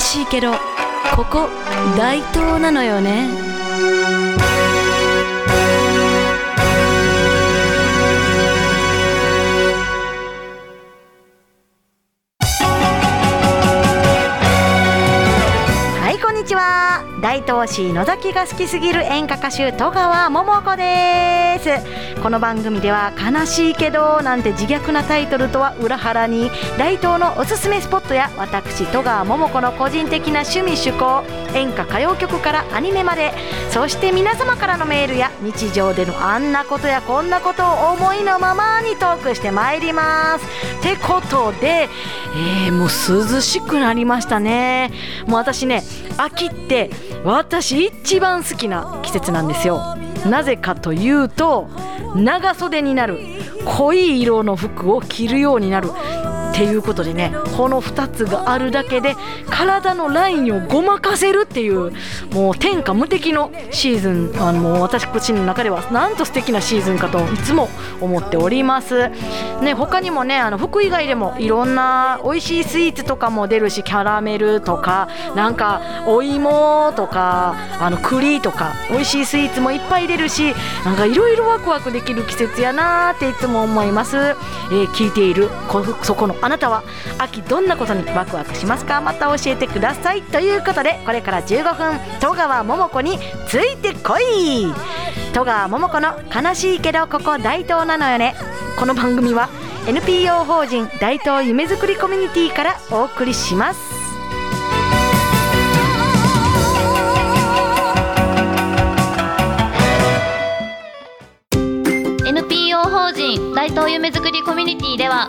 しいけどここ大東なのよね。大東市野崎が好きすぎる演歌歌手戸川桃子ですこの番組では悲しいけどなんて自虐なタイトルとは裏腹に大東のおすすめスポットや私戸川桃子の個人的な趣味趣向演歌歌謡曲からアニメまでそして皆様からのメールや日常でのあんなことやこんなことを思いのままにトークしてまいります。てことで、えー、もう涼しくなりましたね。もう私ね秋って私一番好きな季節なんですよ。なぜかというと長袖になる。濃い色の服を着るようになる。ていうことでねこの2つがあるだけで体のラインをごまかせるっていうもう天下無敵のシーズンあのもう私口の中ではなんと素敵なシーズンかといつも思っております。ね他にもねあの服以外でもいろんな美味しいスイーツとかも出るしキャラメルとかなんかお芋とかあの栗とか美味しいスイーツもいっぱい出るしなんかいろいろワクワクできる季節やなーっていつも思います、えー聞いているそこのあなたは秋どんなことにワクワクしますか？また教えてください。ということでこれから15分戸川桃子についてこい。戸川桃子の悲しいけどここ大東なのよね。この番組は NPO 法人大東夢づくりコミュニティからお送りします。NPO 法人大東夢づくりコミュニティでは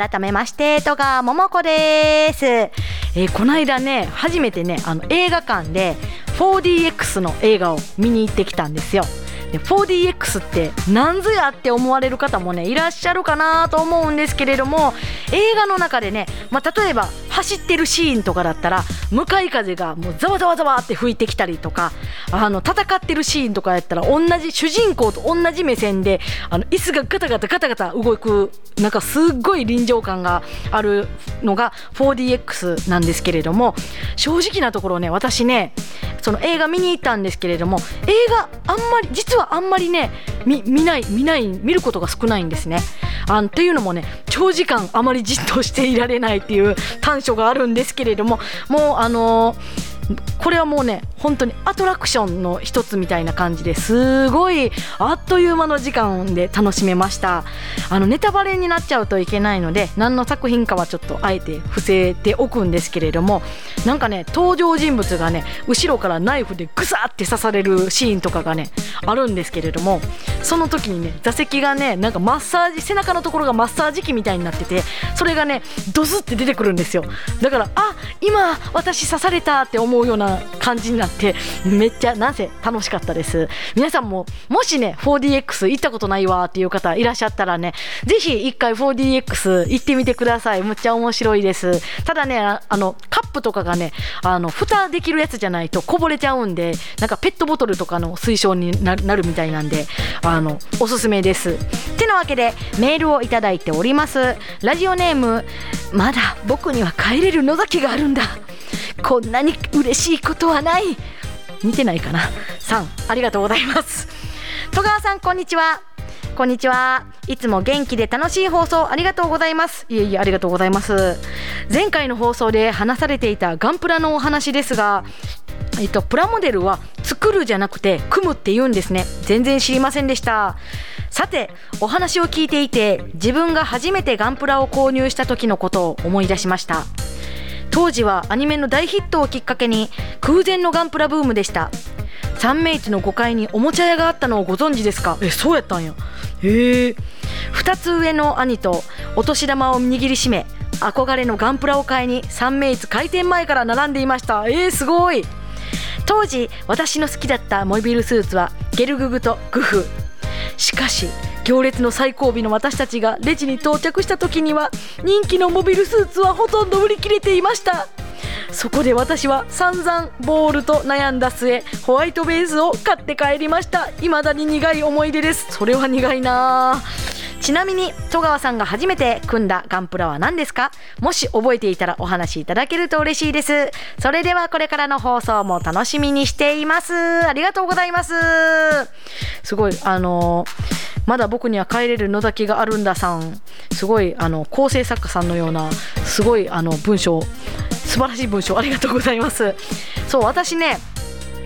改めまして戸川桃子です、えーこの間ね初めてねあの映画館で 4DX の映画を見に行ってきたんですよ。で 4DX って何ぞやって思われる方もねいらっしゃるかなと思うんですけれども映画の中でね、まあ、例えば走ってるシーンとかだったら向かい風がもうざわざわざわって吹いてきたりとかあの戦ってるシーンとかやったら同じ主人公と同じ目線であの椅子がガタガタガタガタ動くなんかすっごい臨場感があるのが 4DX なんですけれども正直なところね私ねその映画見に行ったんですけれども映画あんまり実はあんまりね見ない見ない見ることが少ないんですね。あんっていうのもね長時間あまりじっとしていられないっていう短所があるんですけれどももうあのーこれはもうね本当にアトラクションの一つみたいな感じですごいあっという間の時間で楽しめました。あのネタバレになっちゃうといけないので何の作品かはちょっとあえて伏せておくんですけれどもなんかね登場人物がね後ろからナイフでグサって刺されるシーンとかがねあるんですけれどもその時にね座席がねなんかマッサージ背中のところがマッサージ機みたいになっててそれがねドスって出てくるんですよ。だからあ今私刺されたって思うような感じになってめっちゃなぜ楽しかったです。皆さんももしね 4DX 行ったことないわっていう方いらっしゃったらねぜひ一回 4DX 行ってみてください。むっちゃ面白いです。ただねああのカップとかがねあの蓋できるやつじゃないとこぼれちゃうんでなんかペットボトルとかの推奨にななるみたいなんであのおすすめです。てなわけでメールをいただいております。ラジオネームまだ僕には帰れる野崎があるんだ。こんなに嬉しいことはない。似てないかな。さんありがとうございます。戸川さんこんにちは。こんにちは。いつも元気で楽しい放送ありがとうございます。いえいえありがとうございます。前回の放送で話されていたガンプラのお話ですがえっと、プラモデルは作るじゃなくて組むって言うんですね。全然知りませんでした。さてお話を聞いていて自分が初めてガンプラを購入した時のことを思い出しました。当時はアニメの大ヒットをきっかけに空前のガンプラブームでした。三明治の5階におもちゃ屋があったのをご存知ですか？えそうやったんや。へえ。2つ上の兄とお年玉を握りしめ憧れのガンプラを買いに三名津開店前から並んでいました。えー、すごい。当時私の好きだったモビルスーツはゲルググとグフ。しかし行列の最後尾の私たちがレジに到着した時には人気のモビルスーツはほとんど売り切れていました。そこで私は散々ボールと悩んだ末ホワイトベースを買って帰りました。未だに苦い思い出です。それは苦いなちなみに戸川さんが初めて組んだガンプラは何ですか？もし覚えていたらお話しいただけると嬉しいです。それではこれからの放送も楽しみにしています。ありがとうございます。すごいあのまだ僕には帰れる野崎があるんださん。すごいあの構成作家さんのようなすごいあの文章素晴らしい文章ありがとうございます。そう私ね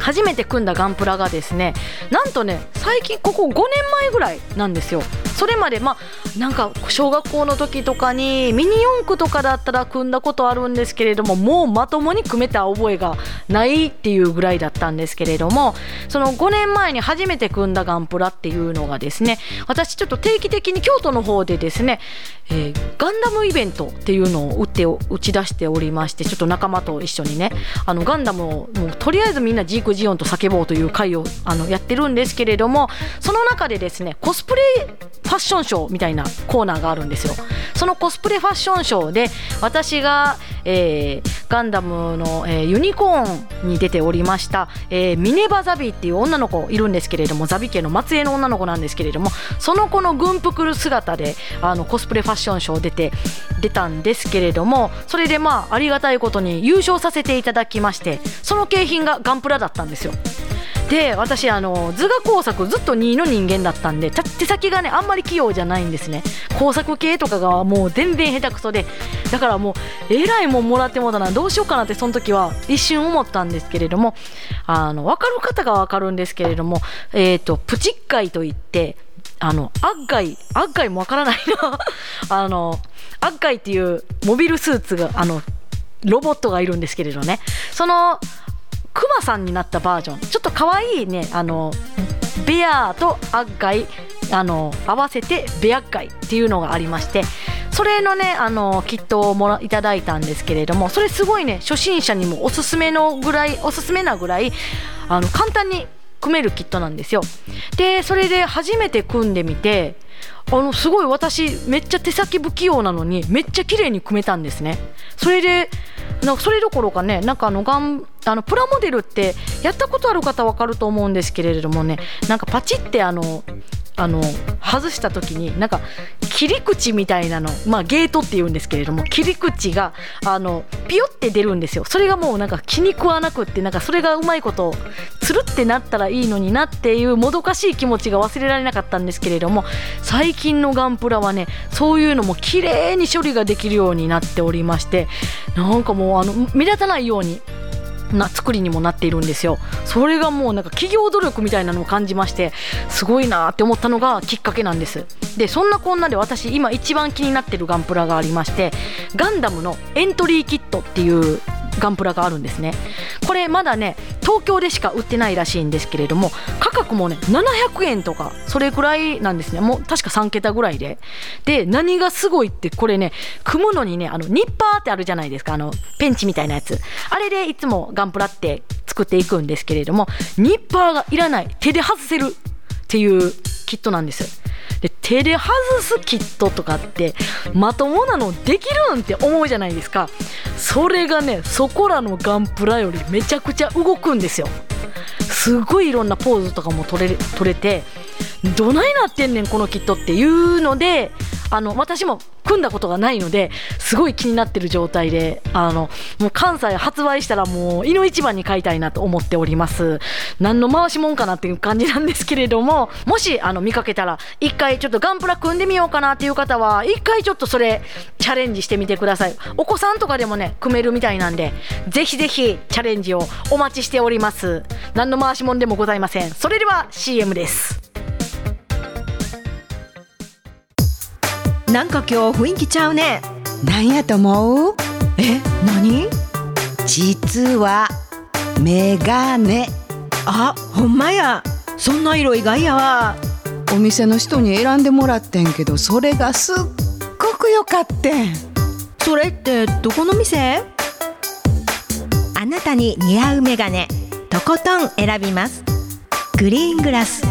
初めて組んだガンプラがですねなんとね最近ここ5年前ぐらいなんですよ。それまでまあなんか小学校の時とかにミニ四駆とかだったら組んだことあるんですけれどももうまともに組めた覚えがないっていうぐらいだったんですけれどもその5年前に初めて組んだガンプラっていうのがですね私ちょっと定期的に京都の方でですね、えー、ガンダムイベントっていうのを打って打ち出しておりましてちょっと仲間と一緒にねあのガンダムをもうとりあえずみんなジークジオンと叫ぼうという会をあのやってるんですけれどもその中でですねコスプレファッションショーみたいなコーナーがあるんですよ。そのコスプレファッションショーで私が、えー、ガンダムの、えー、ユニコーンに出ておりました、えー、ミネバザビっていう女の子いるんですけれどもザビ家の末裔の女の子なんですけれどもその子の軍服姿であのコスプレファッションショー出て出たんですけれどもそれでまあありがたいことに優勝させていただきましてその景品がガンプラだったんですよ。で私あの図画工作ずっと2の人間だったんで手先がねあんまり器用じゃないんですね。工作系とかがもう全然下手くそで。だからもうえらいもんもらってもだな。どうしようかなってその時は一瞬思ったんですけれどもあの分かる方が分かるんですけれどもえっ、ー、とプチッカイといってあのアッガイアッガイもわからないな あのアッガイっていうモビルスーツがあのロボットがいるんですけれどね。そのクマさんになったバージョンちょっ可愛いねあのベアとアッガイあの合わせてベアッガイっていうのがありましてそれのねあのキットをもらいただいたんですけれどもそれすごいね初心者にもおすすめのぐらいおすすめなぐらいあの簡単に組めるキットなんですよ。でそれで初めて組んでみてあのすごい私めっちゃ手先不器用なのにめっちゃ綺麗に組めたんですね。それでなそれどころかねなんかあのガンあのプラモデルってやったことある方わかると思うんですけれどもねなんかパチってあのあの外した時になんか切り口みたいなの、まあ、ゲートっていうんですけれども切り口があのピヨって出るんですよ。それがもうなんか気に食わなくってなんかそれがうまいことつるってなったらいいのになっていうもどかしい気持ちが忘れられなかったんですけれども最近のガンプラはねそういうのも綺麗に処理ができるようになっておりましてなんかもうあの目立たないようにな作りにもなっているんですよ。それがもうなんか企業努力みたいなのを感じましてすごいなって思ったのがきっかけなんです。でそんなこんなで私今一番気になってるガンプラがありましてガンダムのエントリーキットっていうガンプラがあるんですね。これまだね東京でしか売ってないらしいんですけれども価格もね700円とかそれくらいなんですね。もう確か3桁ぐらいで。で何がすごいってこれね組むのにねあのニッパーってあるじゃないですか。あのペンチみたいなやつ。あれでいつもガンプラって作っていくんですけれどもニッパーがいらない。手で外せるっていうキットなんですで手で外すキットとかってまともなのできるんって思うじゃないですか。それがねそこらのガンプラよりめちゃくちゃ動くんですよ。すごいいろんなポーズとかも取れ取れてどないなってんねんこのキットっていうのであの私も組んだことがないのですごい気になってる状態であのもう関西発売したらもう井の一番に買いたいなと思っております。何の回しもんかなっていう感じなんですけれどももしあの見かけたら一回ちょっとガンプラ組んでみようかなっていう方は一回ちょっとそれチャレンジしてみてください。お子さんとかでもね組めるみたいなんでぜひぜひチャレンジをお待ちしております。何の回しもんでもございません。それでは CM です。なんか今日雰囲気ちゃうね。なんやと思う？え何？実はメガネ。あほんまや。そんな色意外やわ。お店の人に選んでもらってんけどそれがすっごく良かってん。それってどこの店？あなたに似合うメガネとことん選びます。グリーングラス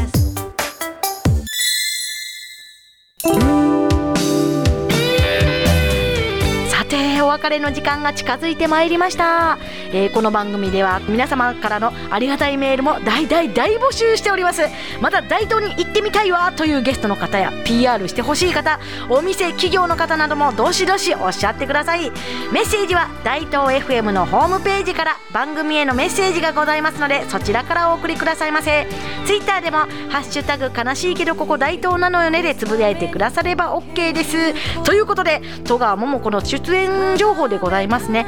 別れの時間が近づいてまいりました、えーこの番組では皆様からのありがたいメールも大大大募集しております。また大東に行ってみたいわというゲストの方や PR してほしい方お店企業の方などもどしどしおっしゃってください。メッセージは大東 FM のホームページから番組へのメッセージがございますのでそちらからお送りくださいませ。ツイッターでも「ハッシュタグ悲しいけどここ大東なのよね」でつぶやいてくだされば OK です。ということで戸川桃子の出演情報でございますね。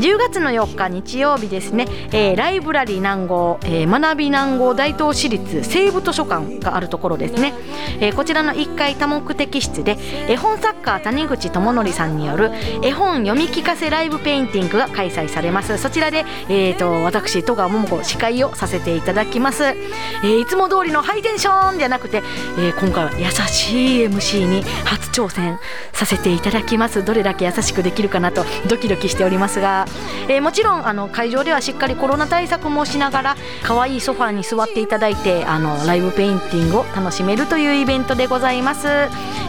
10月の4日日曜日ですね、えーライブラリー南郷、えー学び南郷大東市立西部図書館があるところですね、えーこちらの1階多目的室で絵本作家谷口智則さんによる絵本読み聞かせライブペインティングが開催されます。そちらで、えー、と私戸川桃子司会をさせていただきます、えーいつも通りのハイテンションじゃなくて、えー今回は優しい MC に初挑戦させていただきます。どれだけ優しくできるかなとドキドキしておりますが、えーもちろんあの会場ではしっかりコロナ対策もしながら可愛いソファーに座っていただいてあのライブペインティングを楽しめるというイベントでございます、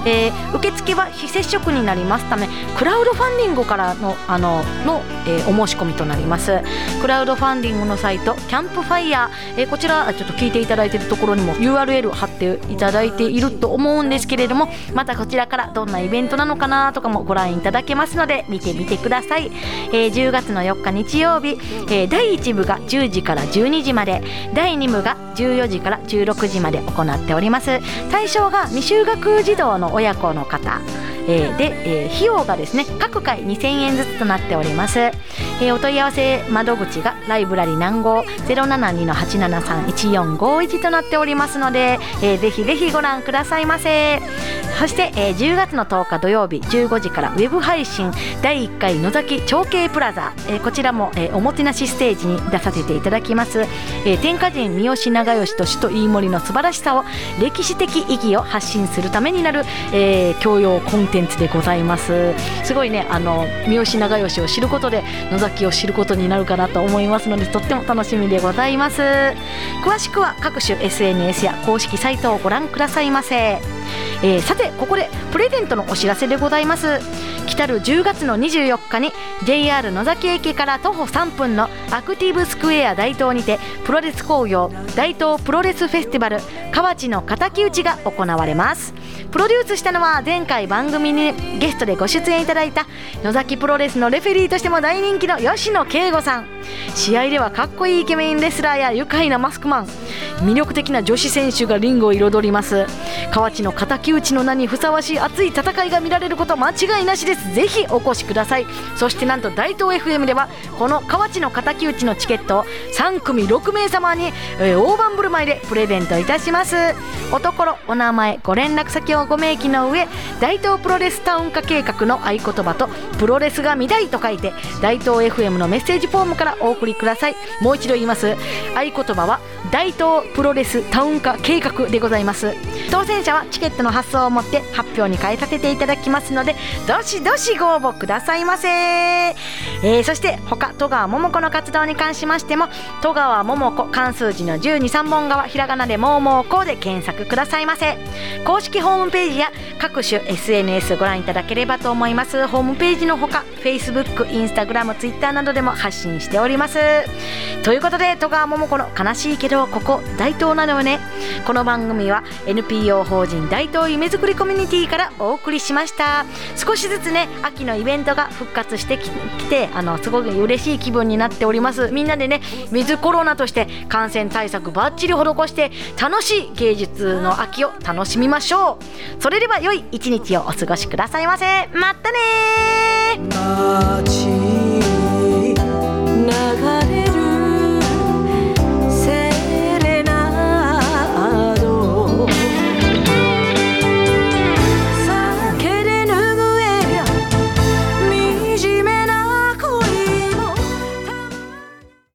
えー受付は非接触になりますためクラウドファンディングからのあのの、えーお申し込みとなります。クラウドファンディングのサイトキャンプファイヤー、えーこちらちょっと聞いていただいているところにも URL 貼っていただいていると思うんですけれどもまたこちらからどんなイベントなのかなとかもご覧いただけますので見てみてください、えー10月の4日日曜日、えー第1部が10時から12時まで第2部が14時から16時まで行っております。対象が未就学児童の親子の方。えーで、えー費用がですね各回2000円ずつとなっております、えーお問い合わせ窓口がライブラリ南号072-873-1451となっておりますので、えーぜひぜひご覧くださいませ。そして、えー10月の10日土曜日15時からウェブ配信第1回野崎長慶プラザ、えーこちらも、えーおもてなしステージに出させていただきます、えー天下人三好長慶と首都飯盛の素晴らしさを歴史的意義を発信するためになる、えー教養コンテンツでございます。すごいねあの三好長慶を知ることで野崎を知ることになるかなと思いますのでとっても楽しみでございます。詳しくは各種 SNS や公式サイトをご覧くださいませ。えーさてここでプレゼントのお知らせでございます。来る10月の24日に JR 野崎駅から徒歩3分のアクティブスクエア大東にてプロレス工業大東プロレスフェスティバル河内の敵討ちが行われます。プロデュースしたのは前回番組にゲストでご出演いただいた野崎プロレスのレフェリーとしても大人気の吉野圭吾さん。試合ではかっこいいイケメンレスラーや愉快なマスクマン魅力的な女子選手がリングを彩ります。河内の敵討ちの名にふさわしい熱い戦いが見られること間違いなしです。ぜひお越しください。そしてなんと大東 FM ではこの河内の敵討ちのチケットを3組6名様に、えー大盤振る舞いでプレゼントいたします。おところお名前ご連絡先をご明記の上大東プロレスタウン化計画の合言葉とプロレスが見たいと書いて大東 FM のメッセージフォームからお送りください。もう一度言います。合言葉は大東プロレスタウン化計画でございます。当選者はチケットの発送をもって発表に変えさせていただきますのでどしどしご応募くださいませ、えーそして他戸川桃子の活動に関しましても戸川桃子漢数字の123本側ひらがなでもうもうこうで検索くださいませ。公式ホームページや各種 SNS ご覧いただければと思います。ホームページのほか Facebook、Instagram、Twitter などでも発信しております。ということで戸川桃子の悲しいけどここ大東なのよね。この番組は NPO 法人大東夢づくりコミュニティからお送りしました。少しずつね秋のイベントが復活してききてあのすごく嬉しい気分になっております。みんなでねウィズコロナとして感染対策バッチリ施して楽しい芸術の秋を楽しみましょう。それでは良い一日をお過ごしくださいませ。またねー。街